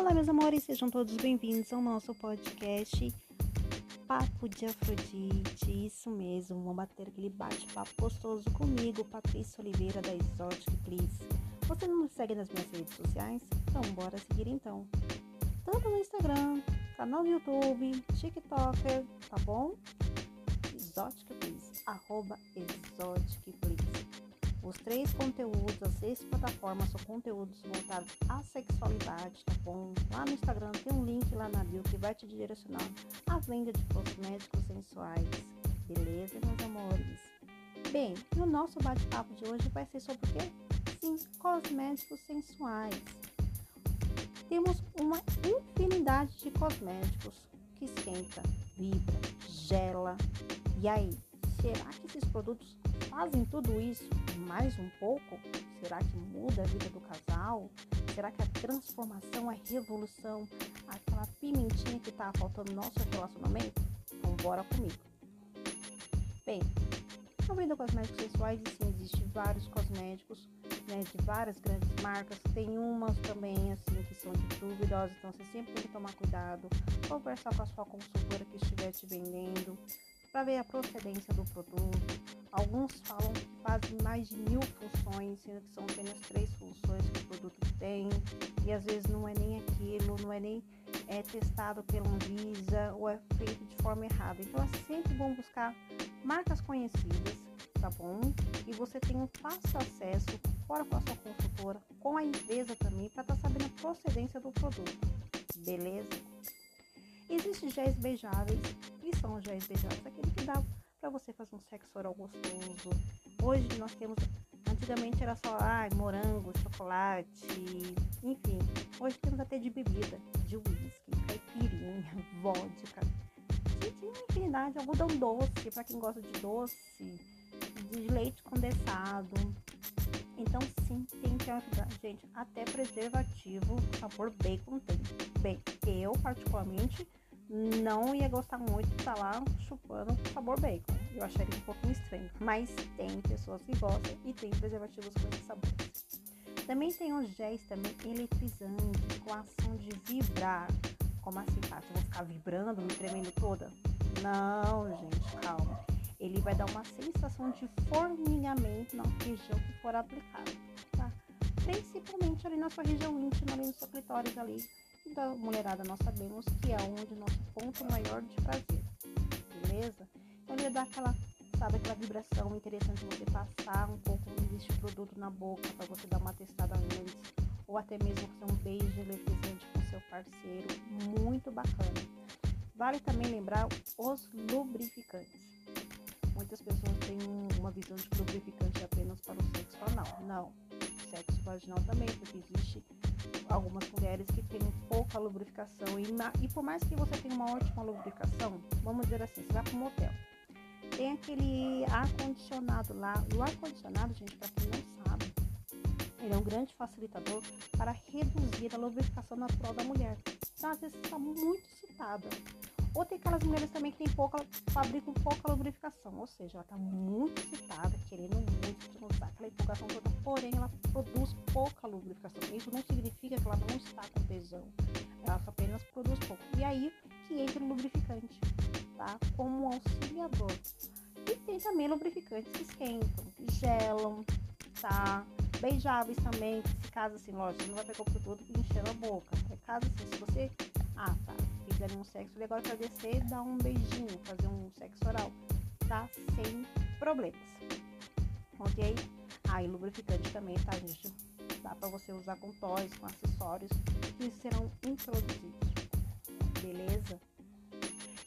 Olá, meus amores, sejam todos bem-vindos ao nosso podcast Papo de Afrodite. Isso mesmo, vão bater aquele bate-papo gostoso comigo, Patrícia Oliveira da Exotic Please. Você não me segue nas minhas redes sociais? Então, bora seguir então. Tanto no Instagram, canal no YouTube, TikToker, tá bom? Exotic Please, arroba Exotic Please. Os três conteúdos, as três plataformas são conteúdos voltados à sexualidade, tá bom? Lá no Instagram tem um link lá na bio que vai te direcionar à venda de cosméticos sensuais. Beleza, meus amores? Bem, e o nosso bate-papo de hoje vai ser sobre o quê? Sim, cosméticos sensuais. Temos uma infinidade de cosméticos que esquenta, vibra, gela. E aí, será que esses produtos fazem tudo isso mais um pouco? Será que muda a vida do casal? Será que a transformação, a revolução, aquela pimentinha que tá faltando no nosso relacionamento? Então bora comigo. Bem, na vida cosméticos sensuais sim existem vários cosméticos, né, de várias grandes marcas. Tem umas também assim que são de duvidosas, então você sempre tem que tomar cuidado, conversar com a sua consultora que estiver te vendendo para ver a procedência do produto. Alguns falam que fazem mais de mil funções, sendo que são apenas três funções que o produto tem, e às vezes não é nem aquilo, não é nem é, testado pela Anvisa ou é feito de forma errada. Então é sempre bom buscar marcas conhecidas, tá bom? E você tem um fácil acesso fora com a sua consultora, com a empresa também, para estar tá sabendo a procedência do produto, beleza? Existem géis beijáveis, que são géis beijáveis, aquele que dá para você fazer um sexo oral gostoso. Hoje nós temos, antigamente era só ah, morango, chocolate, enfim. Hoje temos até de bebida, de uísque, caipirinha, vodka. Gente, uma infinidade, algodão doce, para quem gosta de doce, de leite condensado. Então sim, tem que ajudar. Gente, até preservativo sabor bacon tem. Bem, eu particularmente não ia gostar muito de estar lá chupando sabor bacon. Eu acharia um pouquinho estranho. Mas tem pessoas que gostam e tem preservativos com esse sabor. Também tem os géis também eletrizantes, com a ação de vibrar. Como assim, Tati? Eu vou ficar vibrando, me tremendo toda? Não, gente, calma. Ele vai dar uma sensação de formigamento na região que for aplicado, tá? Principalmente ali na sua região íntima, ali no seu clitóris ali da mulherada nós sabemos que é onde nosso ponto maior de prazer, beleza? Então dá aquela, sabe, aquela vibração interessante você passar um pouco deste produto na boca para você dar uma testada antes, ou até mesmo fazer um beijo eletrizante com seu parceiro, muito bacana. Vale também lembrar os lubrificantes. Muitas pessoas têm uma visão de lubrificante apenas para o sexo anal. Não, sexo vaginal também, porque existe algumas mulheres que têm pouca lubrificação e, e por mais que você tenha uma ótima lubrificação, vamos dizer assim, você vai para um motel, tem aquele ar-condicionado lá, o ar-condicionado, gente, para quem não sabe, ele é um grande facilitador para reduzir a lubrificação natural da mulher. Então, às vezes, está muito excitada. Ou tem aquelas mulheres também que tem pouca, fabricam pouca lubrificação, ou seja, ela está muito excitada, querendo muito usar aquela empolgação toda, porém ela produz pouca lubrificação. Isso não significa que ela não está com tesão, ela apenas produz pouco. E aí que entra o lubrificante, tá? Como um auxiliador. E tem também lubrificantes que esquentam, que gelam, tá? Beijáveis também, que se caso assim, lógico, não vai pegar o produto e encher a boca. É caso assim, se você. Ah, tá fizerem um sexo legal para descer dar um beijinho, fazer um sexo oral, tá? Sem problemas. Ok? Ah, e lubrificante também, tá, gente? Dá para você usar com toys, com acessórios que serão introduzidos. Beleza?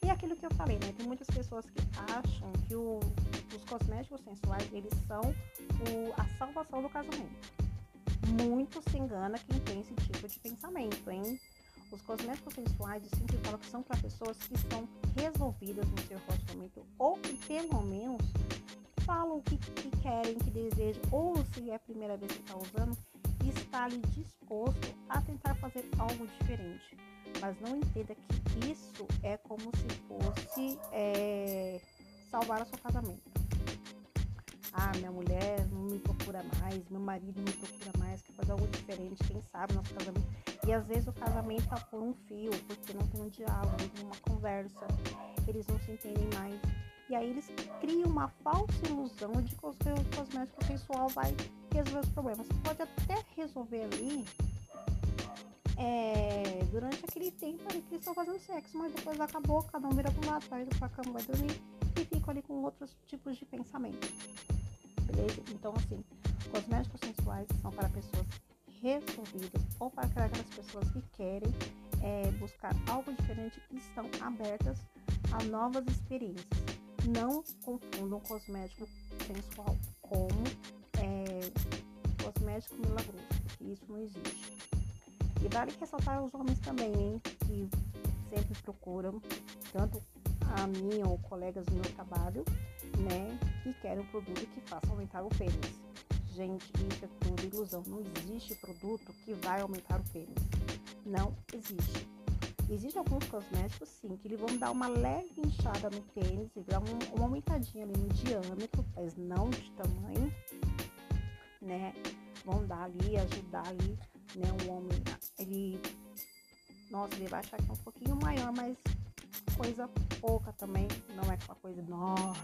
E aquilo que eu falei, né? Tem muitas pessoas que acham que o, os cosméticos sensuais, eles são o, a salvação do casamento. Muito se engana quem tem esse tipo de pensamento, hein? Os cosméticos sensuais, eu sempre falo que são para pessoas que estão resolvidas no seu relacionamento ou que pelo menos falam o que, que, querem, que desejam, ou se é a primeira vez que está usando, está ali disposto a tentar fazer algo diferente. Mas não entenda que isso é como se fosse é, salvar o seu casamento. Ah, minha mulher não me procura mais, meu marido não me procura mais, quer fazer algo diferente, quem sabe nosso casamento E às vezes o casamento tá por um fio, porque não tem um diálogo, não tem uma conversa, eles não se entendem mais. E aí eles criam uma falsa ilusão de que o cosmético sensual vai resolver os problemas. Pode até resolver ali é, durante aquele tempo ali que eles estão fazendo sexo, mas depois acabou, cada um vira para um lado, vai pra cama, vai dormir e fica ali com outros tipos de pensamento. Beleza? Então, assim, cosméticos sensuais são para pessoas resolvidas ou para aquelas pessoas que querem é, buscar algo diferente e estão abertas a novas experiências. Não confundam cosmético sensual como é, cosmético milagroso, isso não existe. E vale ressaltar os homens também, hein, que sempre procuram, tanto a mim ou colegas do meu trabalho, né, que querem um produto que faça aumentar o pênis. Gente, isso é tudo ilusão. Não existe produto que vai aumentar o pênis. Não existe. Existem alguns cosméticos, sim, que eles vão dar uma leve inchada no pênis, e dar uma aumentadinha ali no diâmetro, mas não de tamanho, né? Vão dar ali, ajudar ali, né? O homem, ele, nossa, ele vai achar que é um pouquinho maior, mas coisa pouca também, não é aquela coisa enorme.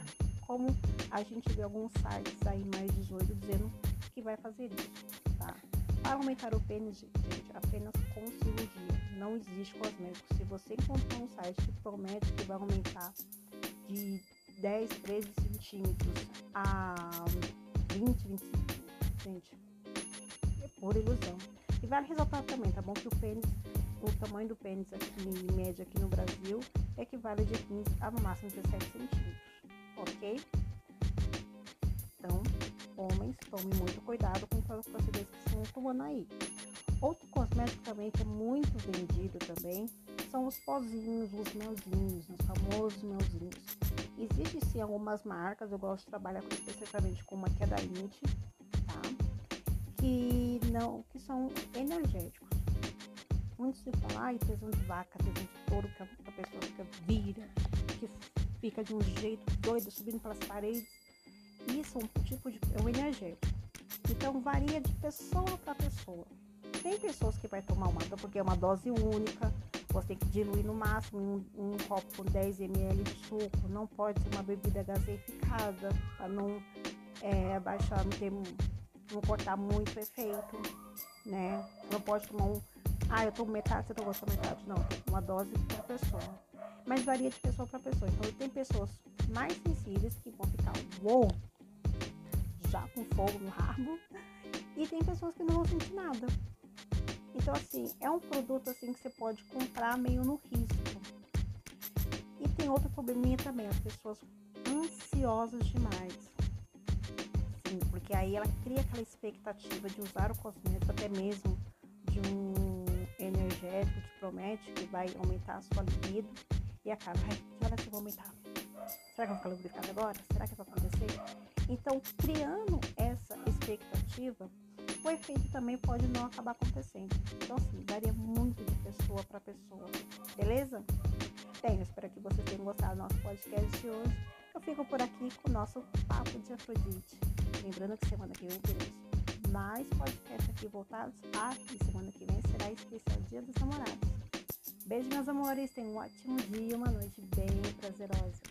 Como a gente vê alguns sites aí mais 18 dizendo que vai fazer isso? Para aumentar o pênis, gente, apenas com cirurgia. Não existe cosmético. Se você encontrar um site que promete que vai aumentar de 10, 13 centímetros a 20, 25, gente, é pura ilusão. E vale ressaltar também, tá bom? Que o pênis, o tamanho do pênis aqui, em média aqui no Brasil, equivale de 15 a no máximo 17 centímetros, ok? Então, homens, tome muito cuidado com as procedimentos aí. Outro cosmético também que é muito vendido também são os pozinhos, os melzinhos, os famosos melzinhos. Existem sim algumas marcas, eu gosto de trabalhar com, especificamente com uma que é da tá? Que, não, que são energéticos. Muitos se falar, ai, tesão de vaca, tesão de touro, que a pessoa fica vira, que fica de um jeito doido, subindo pelas paredes. Isso é um tipo de é um energético. Então varia de pessoa para pessoa. Tem pessoas que vai tomar uma porque é uma dose única, você tem que diluir no máximo um, um copo com 10 ml de suco, não pode ser uma bebida gaseificada para não é, abaixar, não, ter, não cortar muito o efeito, né? Não pode tomar um, ah, eu tomo metade, você tomou só metade. Não, uma dose por pessoa. Mas varia de pessoa para pessoa. Então tem pessoas mais sensíveis que vão ficar, uou, já com fogo no rabo, e tem pessoas que não vão sentir nada. Então, assim, é um produto assim que você pode comprar meio no risco. E tem outro probleminha também, as pessoas ansiosas demais. Sim, porque aí ela cria aquela expectativa de usar o cosmético, até mesmo de um energético que promete que vai aumentar a sua libido e acaba, ai, que horas eu vou aumentar? Será que eu vou ficar lubrificada agora? Será que vai acontecer? Então, criando essa expectativa, o efeito também pode não acabar acontecendo. Então, assim, varia muito de pessoa para pessoa, beleza? Bem, eu espero que vocês tenham gostado do nosso podcast de hoje. Eu fico por aqui com o nosso Papo de Afrodite. Lembrando que semana que vem teremos mais podcasts aqui voltados. Ah, e semana que vem será especial Dia dos Namorados. Beijo, meus amores. Tenham um ótimo dia, uma noite bem prazerosa.